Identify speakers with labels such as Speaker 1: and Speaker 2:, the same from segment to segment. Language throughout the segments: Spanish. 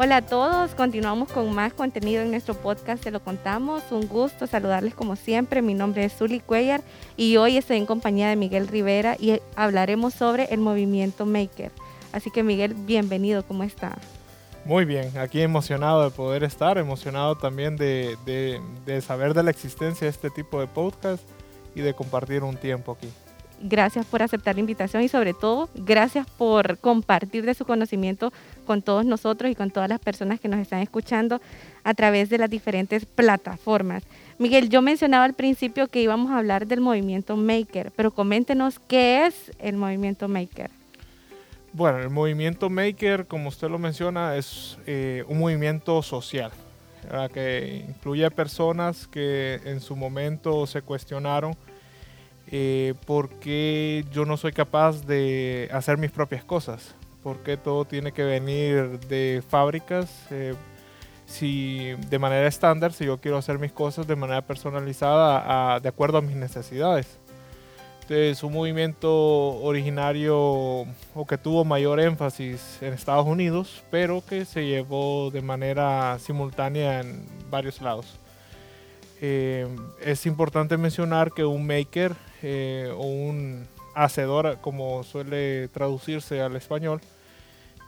Speaker 1: Hola a todos, continuamos con más contenido en nuestro podcast, se lo contamos. Un gusto saludarles como siempre. Mi nombre es Zully Cuellar y hoy estoy en compañía de Miguel Rivera y hablaremos sobre el movimiento Maker. Así que Miguel, bienvenido, ¿cómo está?
Speaker 2: Muy bien, aquí emocionado de poder estar, emocionado también de, de saber de la existencia de este tipo de podcast y de compartir un tiempo aquí.
Speaker 1: Gracias por aceptar la invitación y sobre todo gracias por compartir de su conocimiento con todos nosotros y con todas las personas que nos están escuchando a través de las diferentes plataformas. Miguel, yo mencionaba al principio que íbamos a hablar del movimiento Maker, pero coméntenos qué es el movimiento Maker.
Speaker 2: Bueno, el movimiento Maker, como usted lo menciona, es eh, un movimiento social que incluye personas que en su momento se cuestionaron eh, porque yo no soy capaz de hacer mis propias cosas, porque todo tiene que venir de fábricas. Eh, si de manera estándar, si yo quiero hacer mis cosas de manera personalizada de acuerdo a mis necesidades. Entonces, un movimiento originario o que tuvo mayor énfasis en Estados Unidos, pero que se llevó de manera simultánea en varios lados. Eh, es importante mencionar que un maker eh, o un hacedor, como suele traducirse al español,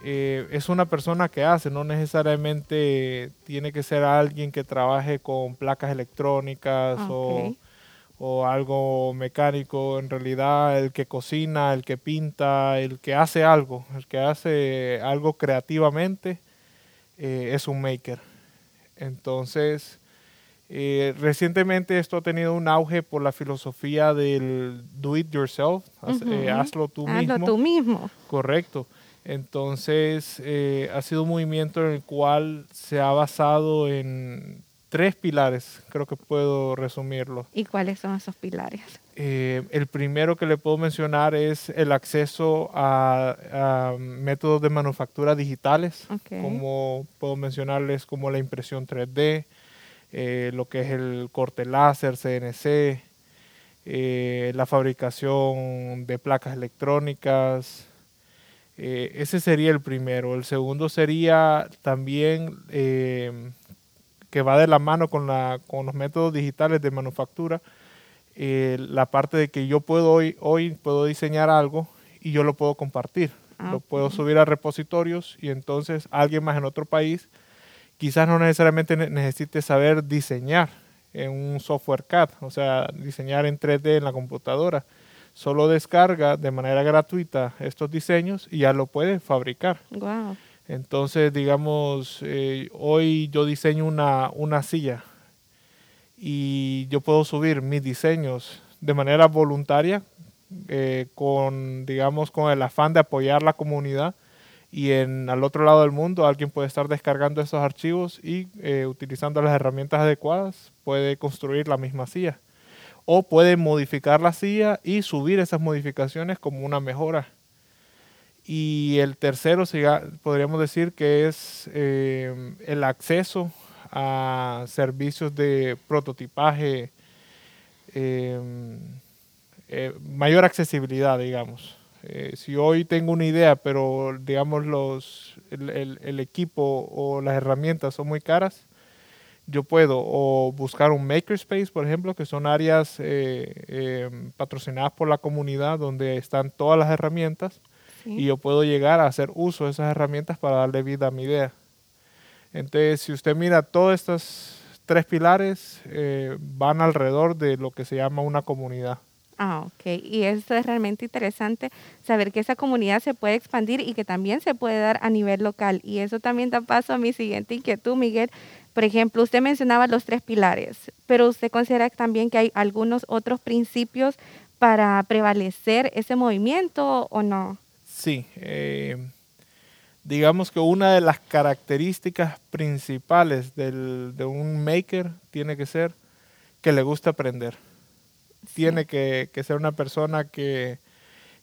Speaker 2: eh, es una persona que hace, no necesariamente tiene que ser alguien que trabaje con placas electrónicas o, o, algo mecánico. En realidad, el que cocina, el que pinta, el que hace algo, el que hace algo creativamente, es un maker. Entonces, eh, recientemente esto ha tenido un auge por la filosofía del do it yourself, eh, hazlo tú mismo.
Speaker 1: Hazlo tú mismo.
Speaker 2: Correcto. Entonces eh, ha sido un movimiento en el cual se ha basado en tres pilares, creo que puedo resumirlo.
Speaker 1: ¿Y cuáles son esos pilares?
Speaker 2: el primero que le puedo mencionar es el acceso a, métodos de manufactura digitales, como puedo mencionarles como la impresión 3D, eh, lo que es el corte láser, CNC, eh, la fabricación de placas electrónicas. Eh, ese sería el primero. El segundo sería también que va de la mano con, la, con los métodos digitales de manufactura. la parte de que yo puedo hoy, hoy puedo diseñar algo y yo lo puedo compartir. Ah, lo puedo subir a repositorios y entonces alguien más en otro país quizás no necesariamente necesite saber diseñar en un software CAD, o sea, diseñar en 3D en la computadora. Solo descarga de manera gratuita estos diseños y ya lo puede fabricar.
Speaker 1: Wow.
Speaker 2: Entonces, digamos, eh, hoy yo diseño una, una silla y yo puedo subir mis diseños de manera voluntaria eh, con, digamos, con el afán de apoyar la comunidad y en al otro lado del mundo alguien puede estar descargando esos archivos y eh, utilizando las herramientas adecuadas puede construir la misma silla o puede modificar la silla y subir esas modificaciones como una mejora. Y el tercero podríamos decir que es eh, el acceso a servicios de prototipaje eh, mayor accesibilidad digamos eh, si hoy tengo una idea, pero digamos los, el, equipo o las herramientas son muy caras, yo puedo o buscar un makerspace, por ejemplo, que son áreas eh, em, patrocinadas por la comunidad donde están todas las herramientas y yo puedo llegar a hacer uso de esas herramientas para darle vida a mi idea. Entonces, si usted mira todos estos tres pilares, eh, van alrededor de lo que se llama una comunidad.
Speaker 1: Ah, ok. Y eso es realmente interesante, saber que esa comunidad se puede expandir y que también se puede dar a nivel local. Y eso también da paso a mi siguiente inquietud, Miguel. Por ejemplo, usted mencionaba los tres pilares, pero usted considera también que hay algunos otros principios para prevalecer ese movimiento o no?
Speaker 2: Sí, eh, digamos que una de las características principales del, de un maker tiene que ser que le gusta aprender. Tiene que, ser una persona que,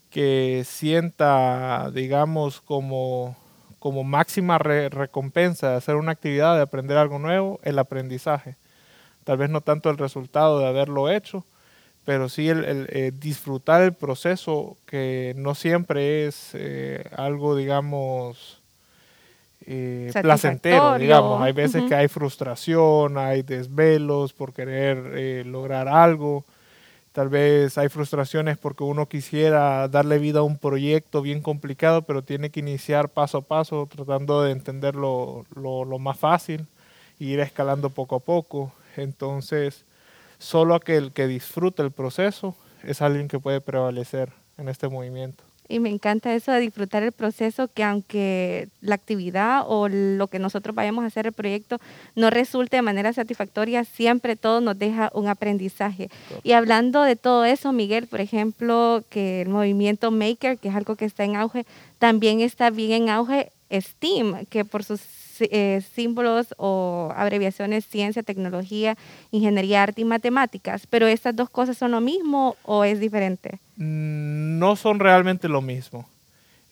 Speaker 2: que sienta, digamos, como, como máxima recompensa de hacer una actividad, de aprender algo nuevo, el aprendizaje. Tal vez no tanto el resultado de haberlo hecho, pero sí el, eh, disfrutar el proceso que no siempre es eh, algo, digamos, eh, placentero, digamos. Hay veces que hay frustración, hay desvelos por querer lograr algo. Tal vez hay frustraciones porque uno quisiera darle vida a un proyecto bien complicado, pero tiene que iniciar paso a paso, tratando de entenderlo lo, lo más fácil e ir escalando poco a poco. Entonces, solo aquel que disfruta el proceso es alguien que puede prevalecer en este movimiento.
Speaker 1: Y me encanta eso de disfrutar el proceso, que aunque la actividad o lo que nosotros vayamos a hacer el proyecto no resulte de manera satisfactoria, siempre todo nos deja un aprendizaje. Y hablando de todo eso, Miguel, por ejemplo, que el movimiento Maker, que es algo que está en auge, también está bien en auge STEAM, que por sus eh, símbolos o abreviaciones ciencia, tecnología, ingeniería, arte y matemáticas. Pero estas dos cosas son lo mismo o es diferente?
Speaker 2: Mm, no son realmente lo mismo.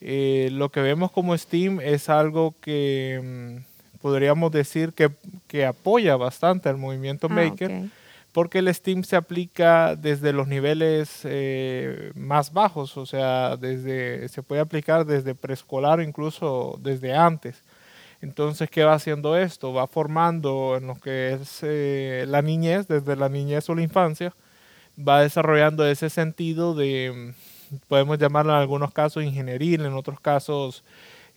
Speaker 2: Eh, lo que vemos como STEAM es algo que mm, podríamos decir que, apoya bastante al movimiento ah, Maker. Porque el STEAM se aplica desde los niveles eh, más bajos, o sea, desde, se puede aplicar desde preescolar o incluso desde antes. Entonces, ¿qué va haciendo esto? Va formando en lo que es eh, la niñez, desde la niñez o la infancia, va desarrollando ese sentido de, podemos llamarlo en algunos casos ingenieril, en otros casos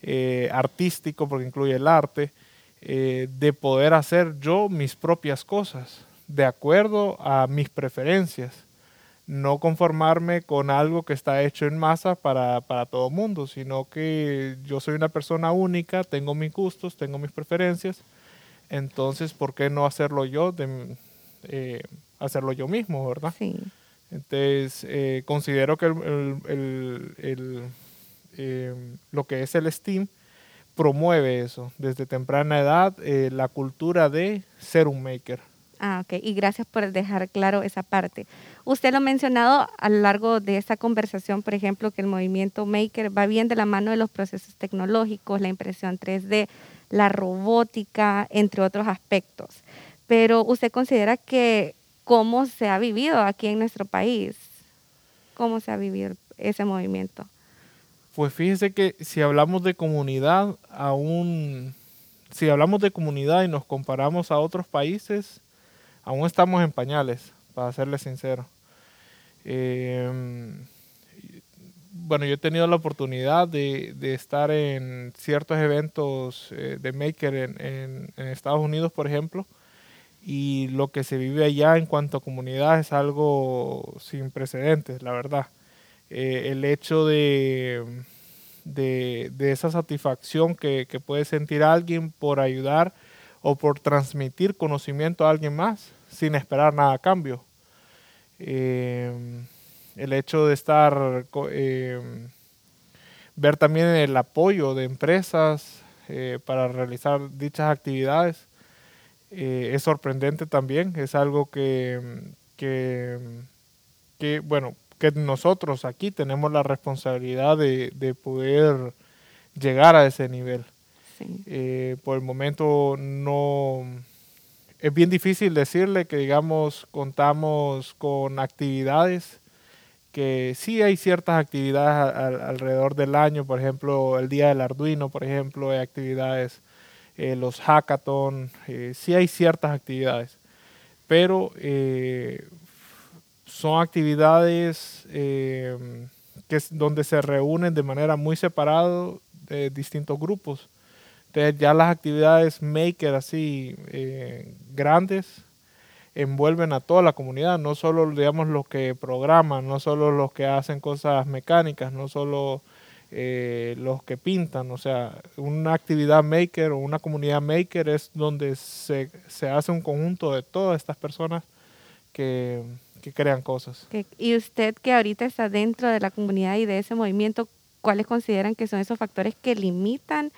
Speaker 2: eh, artístico, porque incluye el arte, eh, de poder hacer yo mis propias cosas, de acuerdo a mis preferencias no conformarme con algo que está hecho en masa para, para todo mundo, sino que yo soy una persona única, tengo mis gustos, tengo mis preferencias, entonces, ¿por qué no hacerlo yo, de, eh, hacerlo yo mismo, verdad?
Speaker 1: Sí.
Speaker 2: Entonces, eh, considero que el, el, eh, lo que es el STEAM promueve eso, desde temprana edad, la cultura de ser un maker.
Speaker 1: Ah, ok. Y gracias por dejar claro esa parte. Usted lo ha mencionado a lo largo de esta conversación, por ejemplo, que el movimiento Maker va bien de la mano de los procesos tecnológicos, la impresión 3D, la robótica, entre otros aspectos. Pero usted considera que cómo se ha vivido aquí en nuestro país, cómo se ha vivido ese movimiento.
Speaker 2: Pues fíjese que si hablamos de comunidad, aún, si hablamos de comunidad y nos comparamos a otros países, aún estamos en pañales, para serles sincero. Em, bueno, yo he tenido la oportunidad de, estar en ciertos eventos eh, de Maker en, Estados Unidos, por ejemplo, y lo que se vive allá en cuanto a comunidad es algo sin precedentes, la verdad. Eh, el hecho de, de, esa satisfacción que, puede sentir alguien por ayudar o por transmitir conocimiento a alguien más sin esperar nada a cambio. Eh, el hecho de estar, eh, ver también el apoyo de empresas eh, para realizar dichas actividades es sorprendente también, es algo que, que, bueno, que nosotros aquí tenemos la responsabilidad de, de poder llegar a ese nivel. por el momento no, es bien difícil decirle que, digamos, contamos con actividades, que sí hay ciertas actividades alrededor del año, por ejemplo, el Día del Arduino, por ejemplo, hay actividades, eh, los hackathon, eh, sí hay ciertas actividades, pero eh, son actividades que es donde se reúnen de manera muy separada de distintos grupos. Entonces ya las actividades maker así eh, grandes envuelven a toda la comunidad, no solo digamos los que programan, no solo los que hacen cosas mecánicas, no solo eh, los que pintan, o sea, una actividad maker o una comunidad maker es donde se, se hace un conjunto de todas estas personas que, que crean cosas.
Speaker 1: Y usted que ahorita está dentro de la comunidad y de ese movimiento, ¿cuáles consideran que son esos factores que limitan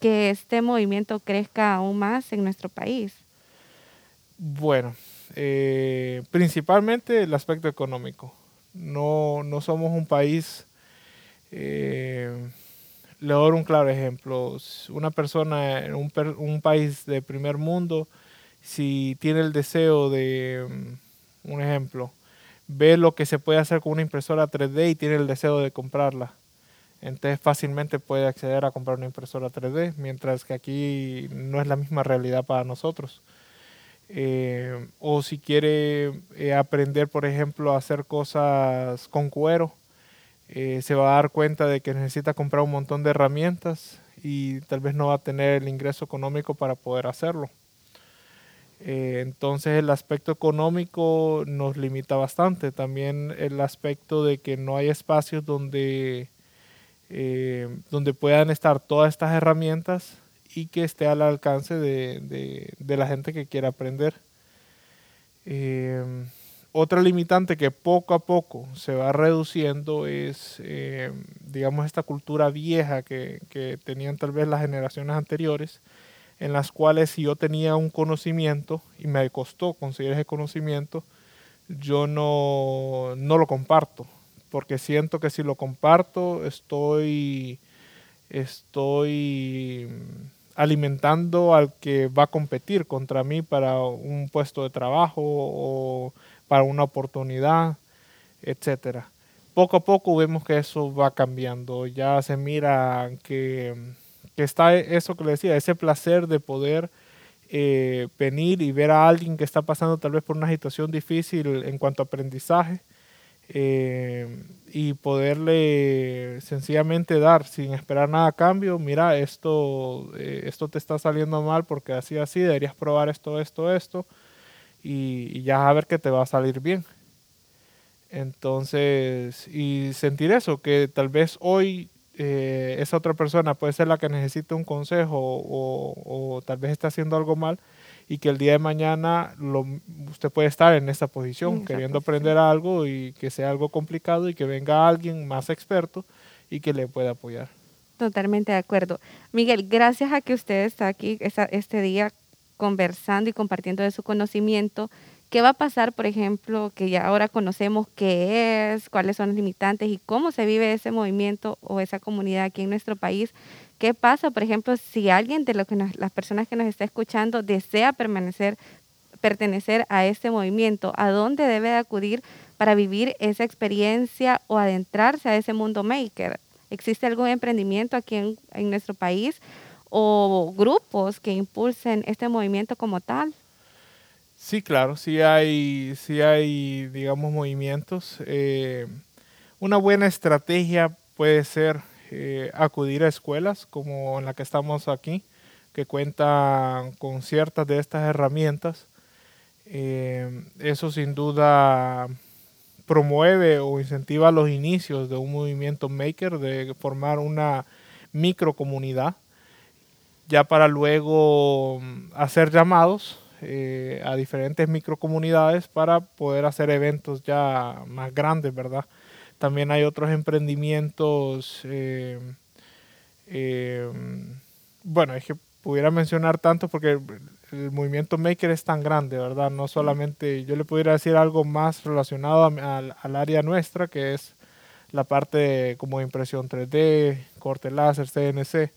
Speaker 1: que este movimiento crezca aún más en nuestro país?
Speaker 2: Bueno, eh, principalmente el aspecto económico. No, no somos un país, eh, le doy un claro ejemplo, una persona en un, un país de primer mundo, si tiene el deseo de, mm, un ejemplo, ve lo que se puede hacer con una impresora 3D y tiene el deseo de comprarla. Entonces fácilmente puede acceder a comprar una impresora 3D, mientras que aquí no es la misma realidad para nosotros. Eh, o si quiere eh, aprender, por ejemplo, a hacer cosas con cuero, eh, se va a dar cuenta de que necesita comprar un montón de herramientas y tal vez no va a tener el ingreso económico para poder hacerlo. entonces el aspecto económico nos limita bastante. También el aspecto de que no hay espacios donde, donde puedan estar todas estas herramientas y que esté al alcance de, la gente que quiera aprender. Eh, otra limitante que poco a poco se va reduciendo es, eh, digamos, esta cultura vieja que, tenían tal vez las generaciones anteriores, en las cuales si yo tenía un conocimiento y me costó conseguir ese conocimiento, yo no, no lo comparto, porque siento que si lo comparto estoy, estoy alimentando al que va a competir contra mí para un puesto de trabajo o para una oportunidad, etcétera. Poco a poco vemos que eso va cambiando. Ya se mira que, está eso que le decía, ese placer de poder eh, venir y ver a alguien que está pasando tal vez por una situación difícil en cuanto a aprendizaje eh, y poderle sencillamente dar sin esperar nada a cambio, mira, esto, eh, esto te está saliendo mal porque así, así, deberías probar esto, esto, esto, y, ya a ver que te va a salir bien. Entonces, y sentir eso, que tal vez hoy eh, esa otra persona puede ser la que necesite un consejo o, o tal vez está haciendo algo mal, y que el día de mañana lo, usted puede estar en esa posición, queriendo aprender algo y que sea algo complicado y que venga alguien más experto y que le pueda apoyar.
Speaker 1: Totalmente de acuerdo. Miguel, gracias a que usted está aquí este día conversando y compartiendo de su conocimiento. ¿Qué va a pasar, por ejemplo, que ya ahora conocemos qué es, cuáles son los limitantes y cómo se vive ese movimiento o esa comunidad aquí en nuestro país? ¿Qué pasa, por ejemplo, si alguien de lo que las personas que nos está escuchando desea permanecer, pertenecer a este movimiento? ¿A dónde debe acudir para vivir esa experiencia o adentrarse a ese mundo maker? ¿Existe algún emprendimiento aquí en nuestro país o grupos que impulsen este movimiento como tal?
Speaker 2: Sí, claro, sí hay, sí hay digamos, movimientos. Eh, una buena estrategia puede ser eh, acudir a escuelas como en la que estamos aquí, que cuentan con ciertas de estas herramientas. Eh, eso sin duda promueve o incentiva los inicios de un movimiento maker, de formar una microcomunidad, ya para luego mm, hacer llamados eh, a diferentes microcomunidades para poder hacer eventos ya más grandes, ¿verdad? También hay otros emprendimientos, eh, eh, bueno, es que pudiera mencionar tanto porque el movimiento maker es tan grande, ¿verdad? No solamente, yo le pudiera decir algo más relacionado al área nuestra, que es la parte como impresión 3D, corte láser, CNC.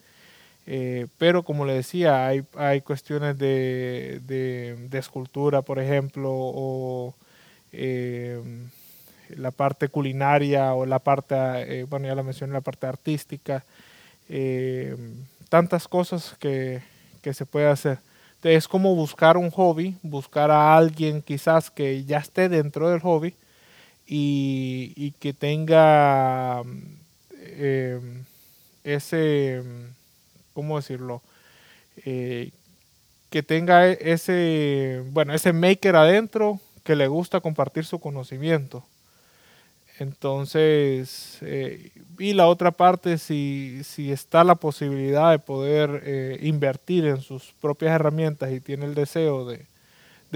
Speaker 2: Eh, pero como le decía, hay, hay cuestiones de, de, escultura, por ejemplo, o la parte culinaria o la parte, eh, bueno, ya la mencioné, la parte artística, eh, tantas cosas que, se puede hacer. Es como buscar un hobby, buscar a alguien quizás que ya esté dentro del hobby y, que tenga eh, ese, ¿cómo decirlo? que tenga ese, bueno, ese maker adentro que le gusta compartir su conocimiento. Entonces, eh, y la otra parte, si, si, está la posibilidad de poder eh, invertir en sus propias herramientas y tiene el deseo de,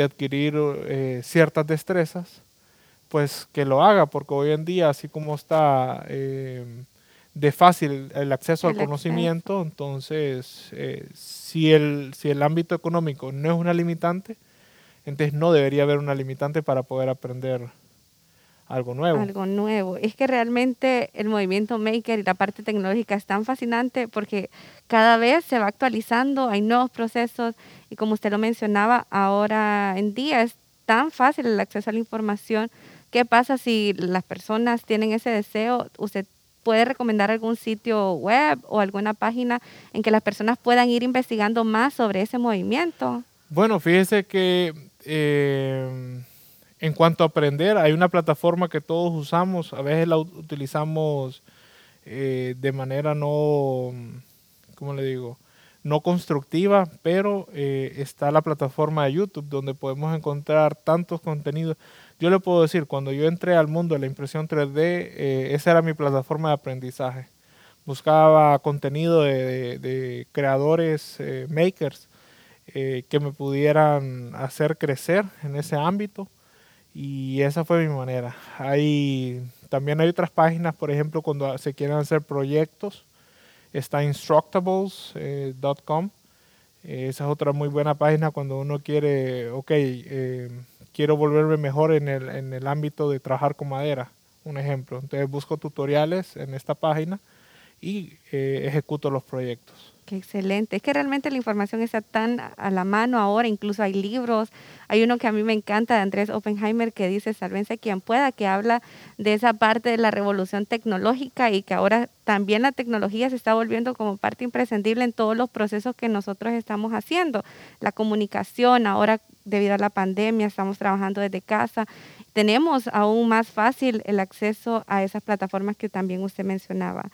Speaker 2: adquirir eh, ciertas destrezas, pues que lo haga, porque hoy en día, así como está eh, de fácil el acceso al conocimiento, entonces eh, si, el, si el ámbito económico no es una limitante, entonces no debería haber una limitante para poder aprender algo nuevo.
Speaker 1: Algo nuevo. Es que realmente el movimiento maker y la parte tecnológica es tan fascinante porque cada vez se va actualizando, hay nuevos procesos y como usted lo mencionaba, ahora en día es tan fácil el acceso a la información. ¿Qué pasa si las personas tienen ese deseo? Usted puede recomendar algún sitio web o alguna página en que las personas puedan ir investigando más sobre ese movimiento.
Speaker 2: Bueno, fíjese que eh, en cuanto a aprender, hay una plataforma que todos usamos, a veces la utilizamos eh, de manera no, ¿cómo le digo? No constructiva, pero eh, está la plataforma de YouTube donde podemos encontrar tantos contenidos. Yo le puedo decir, cuando yo entré al mundo de la impresión 3D, esa era mi plataforma de aprendizaje. Buscaba contenido de, creadores, makers, eh, que me pudieran hacer crecer en ese ámbito y esa fue mi manera. Hay, también hay otras páginas, por ejemplo, cuando se quieren hacer proyectos, está instructables.com. Eh, esa es otra muy buena página cuando uno quiere, ok, eh, quiero volverme mejor en el, en el ámbito de trabajar con madera, un ejemplo. Entonces busco tutoriales en esta página y ejecuto los proyectos.
Speaker 1: Qué excelente. Es que realmente la información está tan a la mano ahora, incluso hay libros. Hay uno que a mí me encanta de Andrés Oppenheimer que dice, salvense quien pueda, que habla de esa parte de la revolución tecnológica y que ahora también la tecnología se está volviendo como parte imprescindible en todos los procesos que nosotros estamos haciendo. La comunicación, ahora debido a la pandemia, estamos trabajando desde casa. Tenemos aún más fácil el acceso a esas plataformas que también usted mencionaba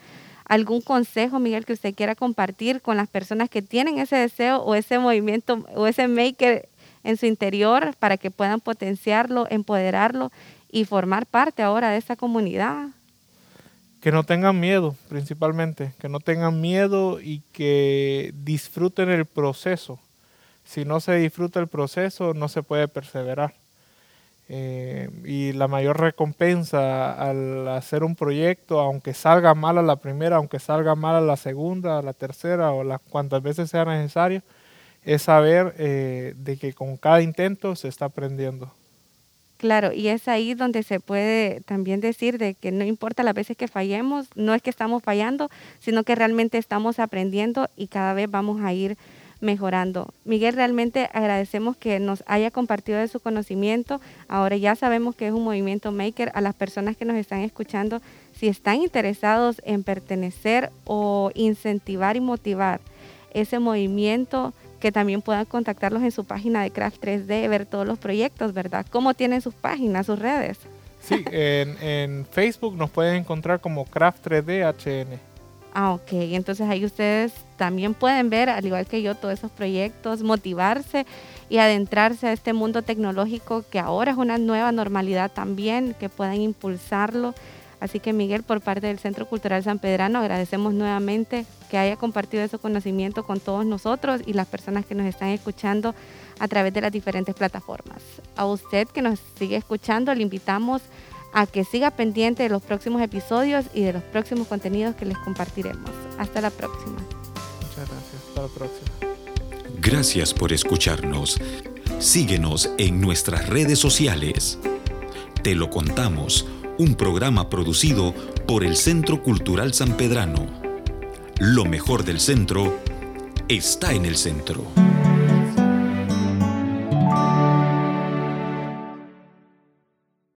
Speaker 1: algún consejo, Miguel, que usted quiera compartir con las personas que tienen ese deseo o ese movimiento o ese maker en su interior para que puedan potenciarlo, empoderarlo y formar parte ahora de esa comunidad?
Speaker 2: Que no tengan miedo, principalmente, que no tengan miedo y que disfruten el proceso. Si no se disfruta el proceso, no se puede perseverar. Eh, y la mayor recompensa al hacer un proyecto, aunque salga mal a la primera, aunque salga mal a la segunda, a la tercera o las cuantas veces sea necesario, es saber eh, de que con cada intento se está aprendiendo.
Speaker 1: Claro, y es ahí donde se puede también decir de que no importa las veces que fallemos, no es que estamos fallando, sino que realmente estamos aprendiendo y cada vez vamos a ir mejorando. Miguel, realmente agradecemos que nos haya compartido de su conocimiento. Ahora ya sabemos que es un movimiento maker. A las personas que nos están escuchando, si están interesados en pertenecer o incentivar y motivar ese movimiento, que también puedan contactarlos en su página de Craft 3D, ver todos los proyectos, ¿verdad? ¿Cómo tienen sus páginas, sus redes?
Speaker 2: Sí, en, Facebook nos pueden encontrar como Craft 3D HN.
Speaker 1: Ah, ok. Entonces ahí ustedes también pueden ver, al igual que yo, todos esos proyectos, motivarse y adentrarse a este mundo tecnológico que ahora es una nueva normalidad también, que puedan impulsarlo. Así que Miguel, por parte del Centro Cultural San Pedrano, agradecemos nuevamente que haya compartido ese conocimiento con todos nosotros y las personas que nos están escuchando a través de las diferentes plataformas. A usted que nos sigue escuchando, le invitamos a que siga pendiente de los próximos episodios y de los próximos contenidos que les compartiremos. Hasta la próxima.
Speaker 2: Muchas gracias. Hasta la próxima.
Speaker 3: Gracias por escucharnos. Síguenos en nuestras redes sociales. Te lo contamos, un programa producido por el Centro Cultural San Pedrano. Lo mejor del centro está en el centro.